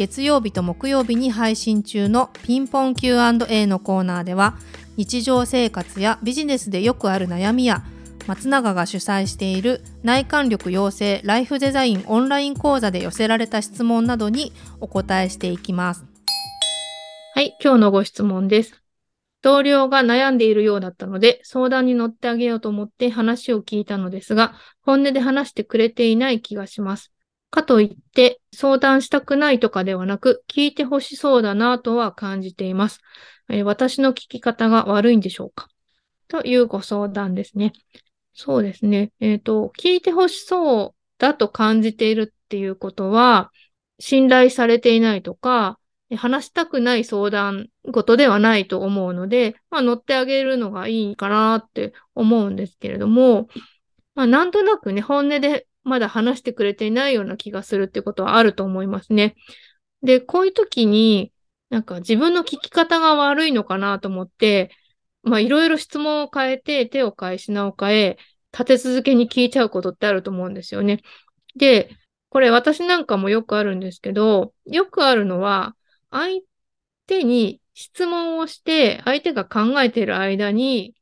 月曜日と木曜日に配信中のピンポン Q&A のコーナーでは日常生活やビジネスでよくある悩みや松永が主催している内観力養成ライフデザインオンライン講座で寄せられた質問などにお答えしていきます。はい、今日のご質問です。同僚が悩んでいるようだったので相談に乗ってあげようと思って話を聞いたのですが本音で話してくれていない気がします。かといって相談したくないとかではなく、聞いてほしそうだなとは感じています。私の聞き方が悪いんでしょうか？というご相談ですね。そうですね。えっ、ー、と、聞いてほしそうだと感じているっていうことは、信頼されていないとか、話したくない相談事ではないと思うので、まあ、乗ってあげるのがいいかなって思うんですけれども、まあ、なんとなくね、本音でまだ話してくれていないような気がするってことはあると思いますね。で、こういう時に、なんか自分の聞き方が悪いのかなと思って、まあいろいろ質問を変えて、手を変え、品を変え、立て続けに聞いちゃうことってあると思うんですよね。で、これ私なんかもよくあるんですけど、よくあるのは、相手に質問をして、相手が考えている間に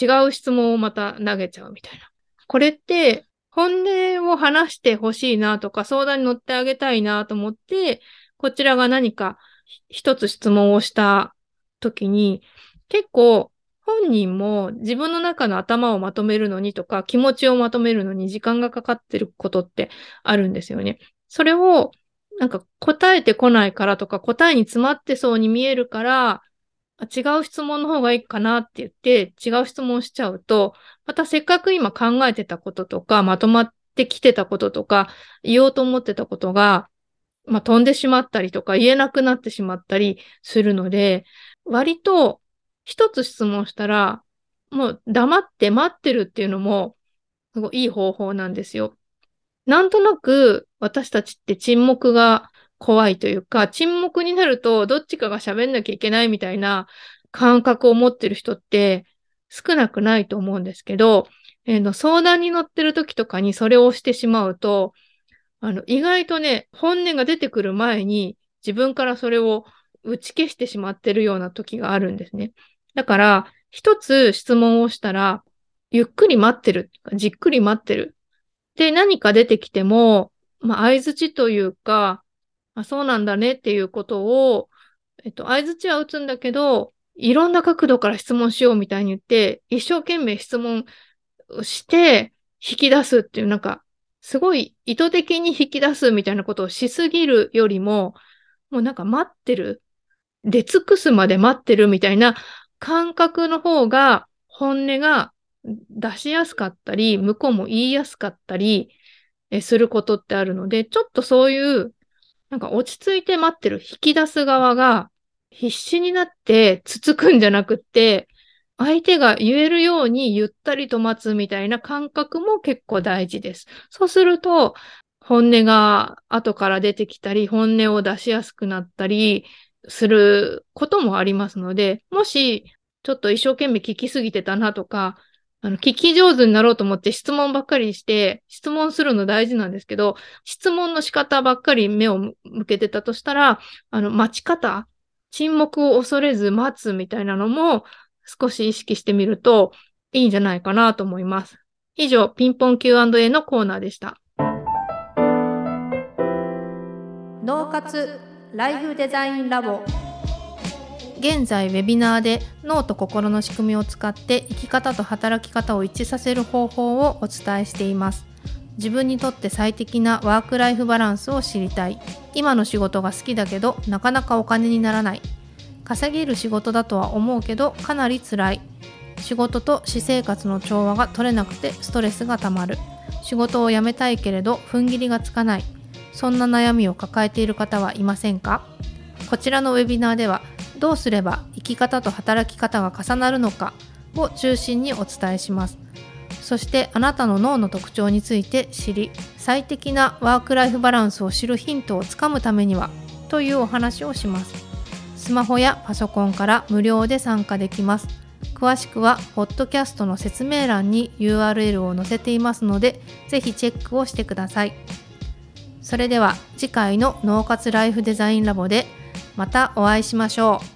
違う質問をまた投げちゃうみたいな。これって本音を話してほしいなとか、相談に乗ってあげたいなと思って、こちらが何か一つ質問をした時に、結構本人も自分の中の頭をまとめるのにとか、気持ちをまとめるのに時間がかかってることってあるんですよね。それをなんか答えてこないからとか、答えに詰まってそうに見えるから、違う質問の方がいいかなって言って、違う質問しちゃうと、またせっかく今考えてたこととか、まとまってきてたこととか、言おうと思ってたことが、まあ、飛んでしまったりとか、言えなくなってしまったりするので、割と一つ質問したら、もう黙って待ってるっていうのも、すごいいい方法なんですよ。なんとなく私たちって沈黙が怖いというか、沈黙になるとどっちかが喋んなきゃいけないみたいな感覚を持ってる人って少なくないと思うんですけど、えー、の相談に乗ってる時とかにそれをしてしまうと、あの意外とね、本音が出てくる前に自分からそれを打ち消してしまってるような時があるんですね。だから、一つ質問をしたら、ゆっくり待ってる、じっくり待ってる。で、何か出てきても、まあ、相づちというか、あ、そうなんだねっていうことを、えっと、相づちは打つんだけど、いろんな角度から質問しようみたいに言って、一生懸命質問して引き出すっていう、なんか、すごい意図的に引き出すみたいなことをしすぎるよりも、もうなんか待ってる。出尽くすまで待ってるみたいな感覚の方が本音が出しやすかったり、向こうも言いやすかったりすることってあるので、ちょっとそういうなんか落ち着いて待ってる引き出す側が必死になってつつくんじゃなくって、相手が言えるようにゆったりと待つみたいな感覚も結構大事です。そうすると、本音が後から出てきたり、本音を出しやすくなったりすることもありますので、もしちょっと一生懸命聞きすぎてたなとか、あの、聞き上手になろうと思って質問ばっかりして、質問するの大事なんですけど、質問の仕方ばっかり目を向けてたとしたら、あの、待ち方、沈黙を恐れず待つみたいなのも少し意識してみるといいんじゃないかなと思います。以上、ピンポン Q&A のコーナーでした。脳活ライフデザインラボ現在ウェビナーで脳と心の仕組みを使って生き方と働き方を一致させる方法をお伝えしています。自分にとって最適なワークライフバランスを知りたい。今の仕事が好きだけどなかなかお金にならない。稼げる仕事だとは思うけどかなり辛い。仕事と私生活の調和が取れなくてストレスがたまる。仕事を辞めたいけれど踏ん切りがつかない。そんな悩みを抱えている方はいませんか？こちらのウェビナーではどうすれば生き方と働き方が重なるのかを中心にお伝えします。そしてあなたの脳の特徴について知り最適なワークライフバランスを知るヒントをつかむためにはというお話をします。スマホやパソコンから無料で参加できます。詳しくはポッドキャストの説明欄に URL を載せていますのでぜひチェックをしてください。それでは次回の脳活ライフデザインラボでまたお会いしましょう。